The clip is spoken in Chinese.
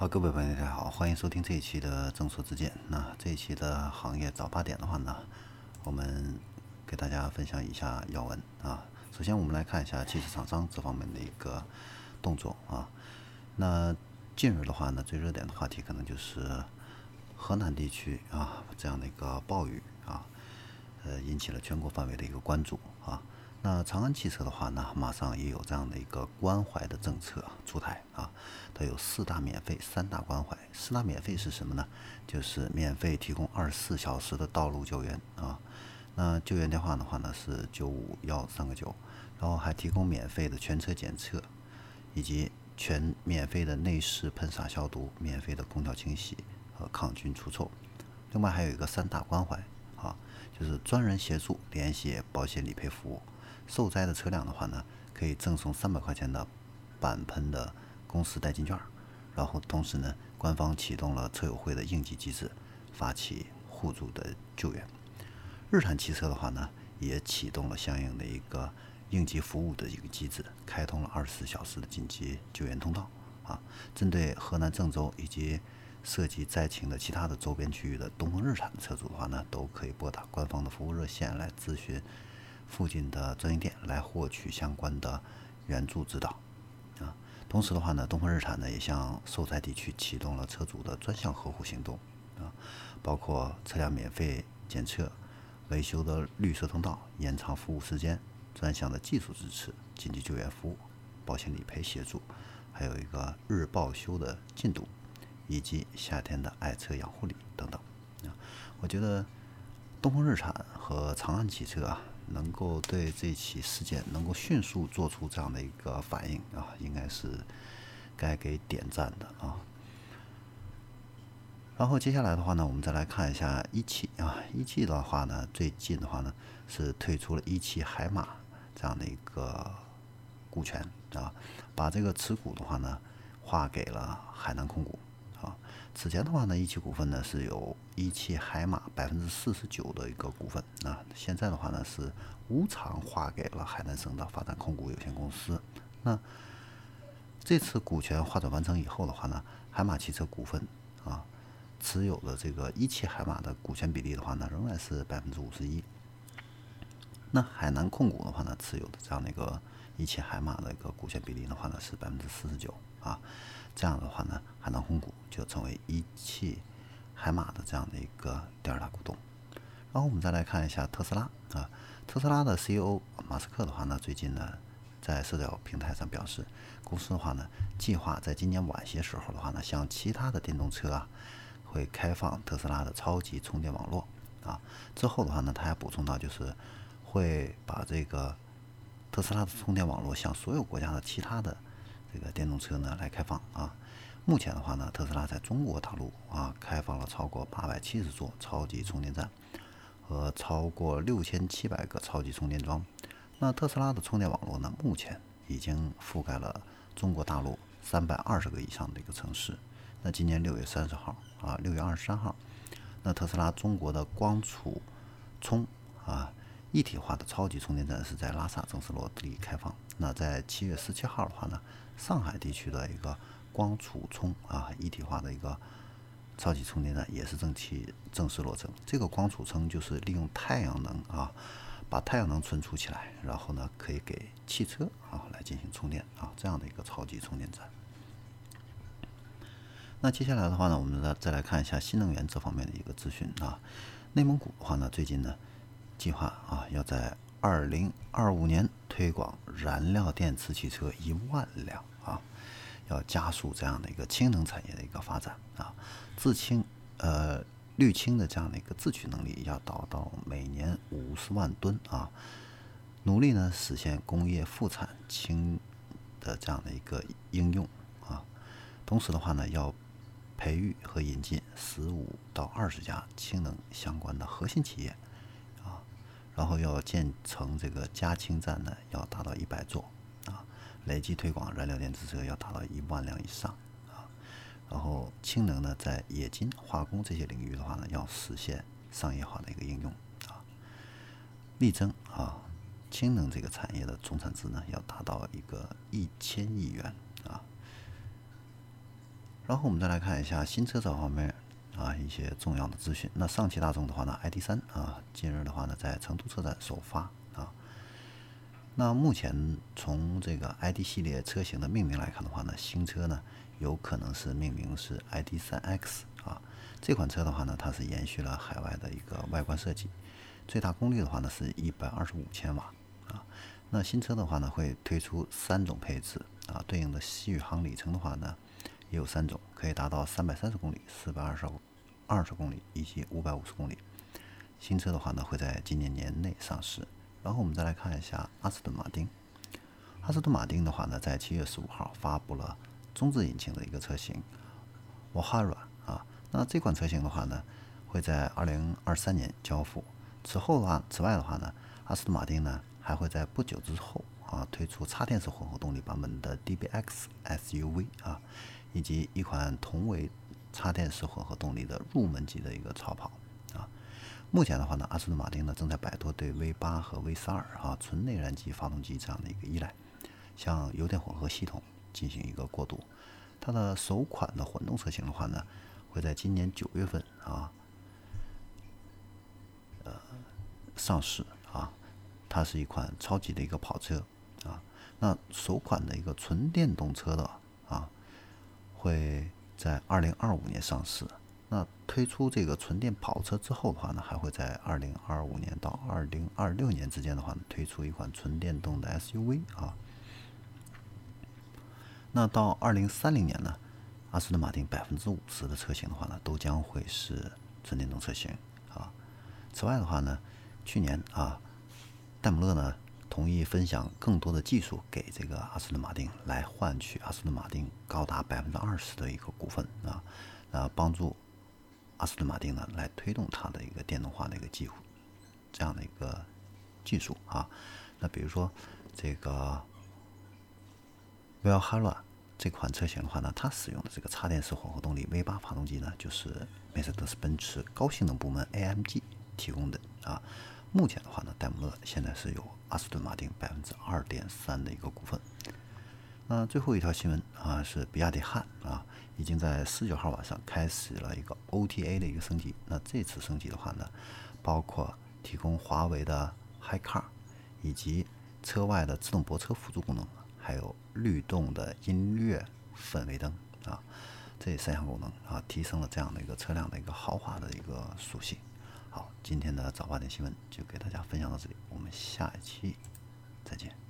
好，各位朋友，大家好，欢迎收听这一期的正说之见。那这一期的行业早八点的话呢，我们给大家分享一下要闻啊。首先，我们来看一下汽车厂商这方面的一个动作啊。那近日的话呢，最热点的话题可能就是河南地区啊这样的一个暴雨啊，呃，引起了全国范围的一个关注。那长安汽车的话呢，马上也有这样的一个关怀的政策出台啊，它有四大免费、三大关怀。四大免费是什么呢？就是免费提供二十四小时的道路救援啊。那救援电话的话呢是九五幺三个九，然后还提供免费的全车检测，以及全免费的内饰喷洒消毒、免费的空调清洗和抗菌除臭。另外还有一个三大关怀啊，就是专人协助联系保险理赔服务。受灾的车辆的话呢，可以赠送三百块钱的板喷的公司代金券，然后同时呢，官方启动了车友会的应急机制，发起互助的救援。日产汽车的话呢，也启动了相应的一个应急服务的一个机制，开通了二十四小时的紧急救援通道。啊，针对河南郑州以及涉及灾情的其他的周边区域的东风日产的车主的话呢，都可以拨打官方的服务热线来咨询。附近的专营店来获取相关的援助指导啊。同时的话呢，东风日产呢也向受灾地区启动了车主的专项呵护行动啊，包括车辆免费检测、维修的绿色通道、延长服务时间、专项的技术支持、紧急救援服务、保险理赔协助，还有一个日报修的进度，以及夏天的爱车养护礼等等啊。我觉得东风日产和长安汽车啊。能够对这起事件能够迅速做出这样的一个反应啊，应该是该给点赞的啊。然后接下来的话呢，我们再来看一下一汽啊，一汽的话呢，最近的话呢是退出了一汽海马这样的一个股权啊，把这个持股的话呢划给了海南控股。此前的话呢，一汽股份呢是有一汽海马百分之四十九的一个股份啊，现在的话呢是无偿划给了海南省的发展控股有限公司。那这次股权划转完成以后的话呢，海马汽车股份啊持有的这个一汽海马的股权比例的话呢，仍然是百分之五十一。那海南控股的话呢，持有的这样的一个一汽海马的一个股权比例的话呢，是百分之四十九啊。这样的话呢，海南控股就成为一汽海马的这样的一个第二大股东。然后我们再来看一下特斯拉啊，特斯拉的 CEO 马斯克的话呢，最近呢在社交平台上表示，公司的话呢计划在今年晚些时候的话呢，向其他的电动车啊会开放特斯拉的超级充电网络啊。之后的话呢，他还补充到，就是会把这个特斯拉的充电网络向所有国家的其他的。这个电动车呢来开放啊，目前的话呢，特斯拉在中国大陆啊开放了超过八百七十座超级充电站和超过六千七百个超级充电桩。那特斯拉的充电网络呢，目前已经覆盖了中国大陆三百二十个以上的一个城市。那今年六月三十号啊，六月二十三号，那特斯拉中国的光储充啊。一体化的超级充电站是在拉萨正式落地开放。那在七月十七号的话呢，上海地区的一个光储充啊一体化的一个超级充电站也是正期正式落成。这个光储充就是利用太阳能啊，把太阳能存储起来，然后呢可以给汽车啊来进行充电啊这样的一个超级充电站。那接下来的话呢，我们再再来看一下新能源这方面的一个资讯啊。内蒙古的话呢，最近呢。计划啊，要在二零二五年推广燃料电池汽车一万辆啊，要加速这样的一个氢能产业的一个发展啊，自氢呃滤氢的这样的一个自取能力要达到每年五十万吨啊，努力呢实现工业复产氢的这样的一个应用啊，同时的话呢，要培育和引进十五到二十家氢能相关的核心企业。然后要建成这个加氢站呢，要达到一百座啊，累计推广燃料电池车要达到一万辆以上啊。然后氢能呢，在冶金、化工这些领域的话呢，要实现商业化的一个应用啊，力争啊，氢能这个产业的总产值呢，要达到一个一千亿元啊。然后我们再来看一下新车这方面一些重要的资讯。那上汽大众的话呢，ID 三啊，近日的话呢在成都车展首发啊。那目前从这个 ID 系列车型的命名来看的话呢，新车呢有可能是命名是 ID 三 X 啊。这款车的话呢，它是延续了海外的一个外观设计，最大功率的话呢是一百二十五千瓦啊。那新车的话呢会推出三种配置啊，对应的续航里程的话呢。也有三种，可以达到三百三十公里、四百二十二十公里以及五百五十公里。新车的话呢，会在今年年内上市。然后我们再来看一下阿斯顿马丁。阿斯顿马丁的话呢，在七月十五号发布了中置引擎的一个车型 v a h a r a 啊。那这款车型的话呢，会在二零二三年交付。此后的话，此外的话呢，阿斯顿马丁呢还会在不久之后啊推出插电式混合动力版本的 DBX SUV 啊。以及一款同为插电式混合动力的入门级的一个超跑啊。目前的话呢，阿斯顿马丁呢正在摆脱对 V 八和 V 十二啊纯内燃机发动机这样的一个依赖，向油电混合系统进行一个过渡。它的首款的混动车型的话呢，会在今年九月份啊，呃上市啊。它是一款超级的一个跑车啊。那首款的一个纯电动车的啊。会在二零二五年上市。那推出这个纯电跑车之后的话呢，还会在二零二五年到二零二六年之间的话呢，推出一款纯电动的 SUV 啊。那到二零三零年呢，阿斯顿马丁百分之五十的车型的话呢，都将会是纯电动车型啊。此外的话呢，去年啊，戴姆勒呢。同意分享更多的技术给这个阿斯顿马丁，来换取阿斯顿马丁高达百分之二十的一个股份啊，呃，帮助阿斯顿马丁呢来推动它的一个电动化的一个技术，这样的一个技术啊。那比如说这个 Valhalla 这款车型的话呢，它使用的这个插电式混合动力 V 八发动机呢，就是梅赛德斯奔驰高性能部门 AMG 提供的啊。目前的话呢，戴姆勒现在是有阿斯顿马丁百分之二点三的一个股份。那最后一条新闻啊，是比亚迪汉啊，已经在十九号晚上开始了一个 OTA 的一个升级。那这次升级的话呢，包括提供华为的 HiCar，以及车外的自动泊车辅助功能，还有律动的音乐氛围灯啊，这三项功能啊，提升了这样的一个车辆的一个豪华的一个属性。好，今天的早八点新闻就给大家分享到这里，我们下一期再见。